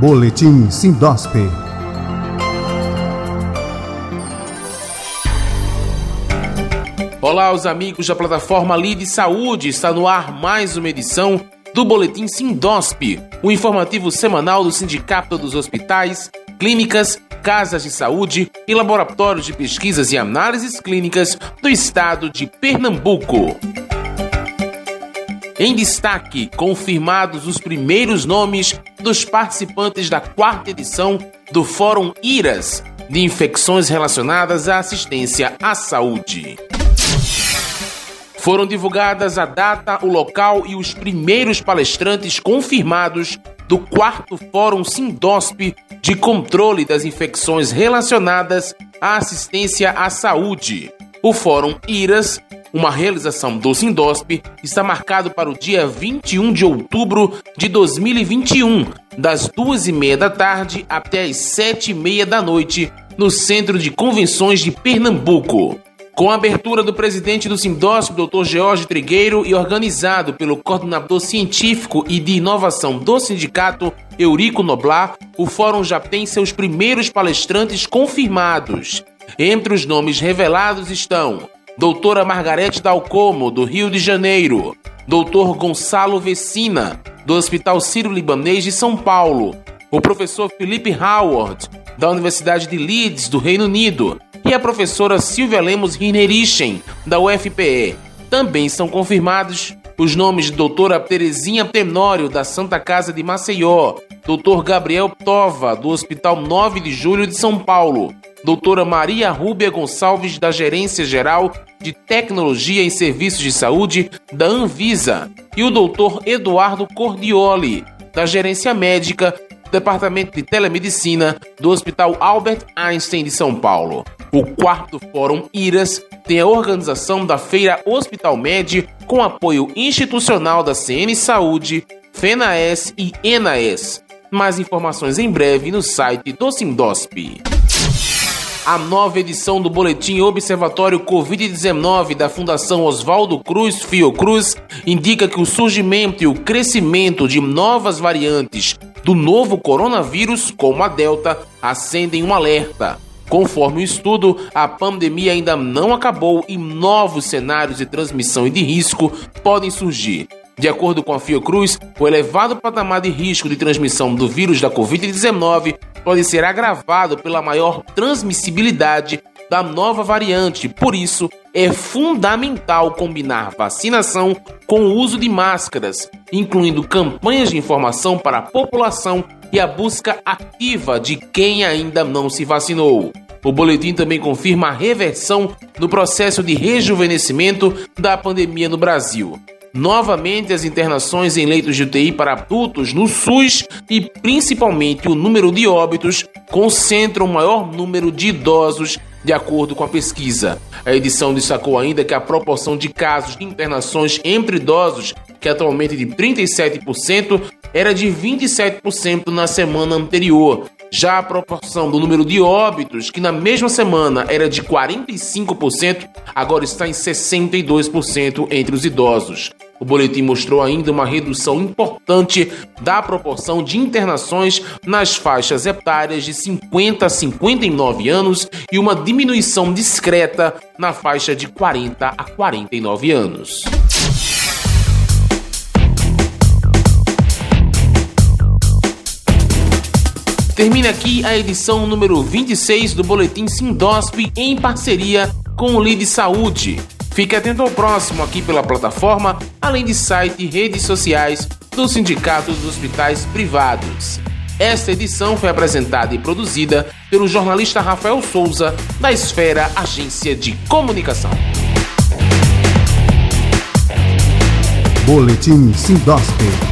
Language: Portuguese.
Boletim Sindosp. Olá, os amigos da plataforma Lide Saúde. Está no ar mais uma edição do Boletim Sindosp, o informativo semanal do Sindicato dos Hospitais, Clínicas, Casas de Saúde e Laboratórios de Pesquisas e Análises Clínicas do Estado de Pernambuco. Em destaque, confirmados os primeiros nomes dos participantes da quarta edição do Fórum IRAS de infecções relacionadas à assistência à saúde. Foram divulgadas a data, o local e os primeiros palestrantes confirmados do quarto Fórum Sindosp de controle das infecções relacionadas à assistência à saúde. O Fórum IRAS uma realização do Sindosp, está marcado para o dia 21 de outubro de 2021, das duas e meia da tarde até as sete e meia da noite, no Centro de Convenções de Pernambuco. Com a abertura do presidente do Sindosp, Dr. George Trigueiro, e organizado pelo coordenador científico e de inovação do sindicato, Eurico Noblar, o fórum já tem seus primeiros palestrantes confirmados. Entre os nomes revelados estão doutora Margarete Dalcomo, do Rio de Janeiro, doutor Gonçalo Vecina, do Hospital Sírio-Libanês de São Paulo, o professor Felipe Howard, da Universidade de Leeds, do Reino Unido, e a professora Silvia Lemos Rinerichen, da UFPE. Também são confirmados os nomes de doutora Terezinha Tenório, da Santa Casa de Maceió, doutor Gabriel Tova, do Hospital 9 de Julho de São Paulo, doutora Maria Rúbia Gonçalves, da Gerência Geral de Tecnologia em Serviços de Saúde da Anvisa, e o doutor Eduardo Cordioli, da Gerência Médica Departamento de Telemedicina do Hospital Albert Einstein de São Paulo. O quarto Fórum IRAS tem a organização da Feira Hospital Med com apoio institucional da CN Saúde, FENAES e ENAES. Mais informações em breve no site do Sindosp. A nova edição do Boletim Observatório Covid-19 da Fundação Oswaldo Cruz Fiocruz indica que o surgimento e o crescimento de novas variantes do novo coronavírus, como a Delta, acendem um alerta. Conforme o estudo, a pandemia ainda não acabou e novos cenários de transmissão e de risco podem surgir. De acordo com a Fiocruz, o elevado patamar de risco de transmissão do vírus da Covid-19 pode ser agravado pela maior transmissibilidade da nova variante. Por isso, é fundamental combinar vacinação com o uso de máscaras, incluindo campanhas de informação para a população e a busca ativa de quem ainda não se vacinou. O boletim também confirma a reversão no processo de rejuvenescimento da pandemia no Brasil. Novamente, as internações em leitos de UTI para adultos no SUS e principalmente o número de óbitos concentram o maior número de idosos, de acordo com a pesquisa. A edição destacou ainda que a proporção de casos de internações entre idosos, que é atualmente de 37%, era de 27% na semana anterior, já a proporção do número de óbitos, que na mesma semana era de 45%, agora está em 62% entre os idosos. O boletim mostrou ainda uma redução importante da proporção de internações nas faixas etárias de 50 a 59 anos e uma diminuição discreta na faixa de 40 a 49 anos. Termina aqui a edição número 26 do Boletim Sindosp em parceria com o Lide Saúde. Fique atento ao próximo aqui pela plataforma, além de site e redes sociais do Sindicato dos Hospitais Privados. Esta edição foi apresentada e produzida pelo jornalista Rafael Souza, da Esfera Agência de Comunicação. Boletim Sindosp